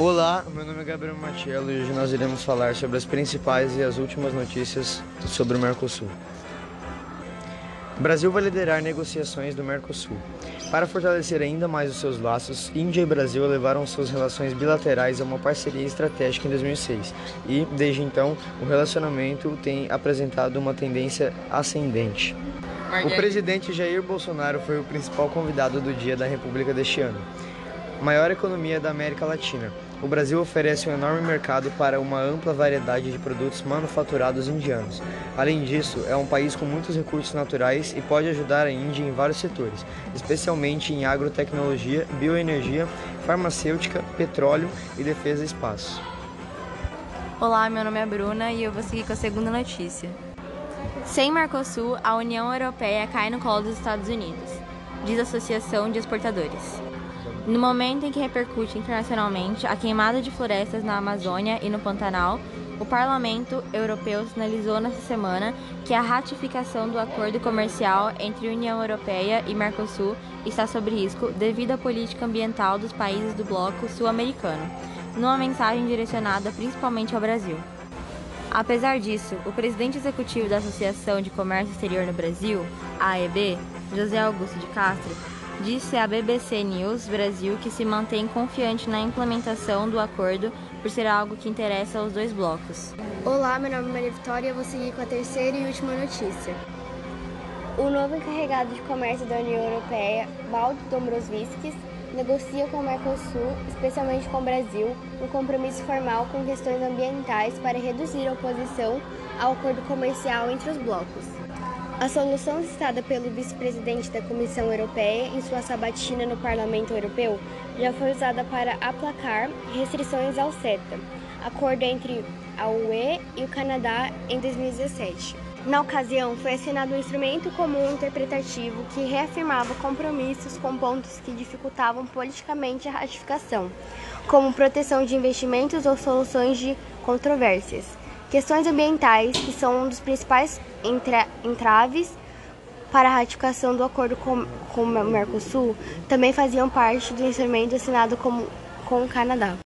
Olá, meu nome é Gabriel Matiello e hoje nós iremos falar sobre as principais e as últimas notícias sobre o Mercosul. O Brasil vai liderar negociações do Mercosul. Para fortalecer ainda mais os seus laços, Índia e Brasil elevaram suas relações bilaterais a uma parceria estratégica em 2006 e, desde então, o relacionamento tem apresentado uma tendência ascendente. O presidente Jair Bolsonaro foi o principal convidado do Dia da República deste ano maior economia da América Latina. O Brasil oferece um enorme mercado para uma ampla variedade de produtos manufaturados indianos. Além disso, é um país com muitos recursos naturais e pode ajudar a Índia em vários setores, especialmente em agrotecnologia, bioenergia, farmacêutica, petróleo e defesa espaço. Olá, meu nome é Bruna e eu vou seguir com a segunda notícia. Sem Mercosul, a União Europeia cai no colo dos Estados Unidos, diz a Associação de Exportadores. No momento em que repercute internacionalmente a queimada de florestas na Amazônia e no Pantanal, o Parlamento Europeu sinalizou nesta semana que a ratificação do acordo comercial entre União Europeia e Mercosul está sob risco devido à política ambiental dos países do bloco sul-americano, numa mensagem direcionada principalmente ao Brasil. Apesar disso, o presidente executivo da Associação de Comércio Exterior no Brasil, AEB, José Augusto de Castro, disse à BBC News Brasil que se mantém confiante na implementação do acordo por ser algo que interessa aos dois blocos. Olá, meu nome é Maria Vitória e vou seguir com a terceira e última notícia. O novo encarregado de comércio da União Europeia, Baldo Dombrovskis, negocia com o Mercosul, especialmente com o Brasil, um compromisso formal com questões ambientais para reduzir a oposição ao acordo comercial entre os blocos. A solução citada pelo vice-presidente da Comissão Europeia em sua sabatina no Parlamento Europeu já foi usada para aplacar restrições ao CETA, acordo entre a UE e o Canadá em 2017. Na ocasião, foi assinado um instrumento comum interpretativo que reafirmava compromissos com pontos que dificultavam politicamente a ratificação, como proteção de investimentos ou soluções de controvérsias. Questões ambientais, que são um dos principais entraves para a ratificação do acordo com, com o Mercosul, também faziam parte do instrumento assinado com, com o Canadá.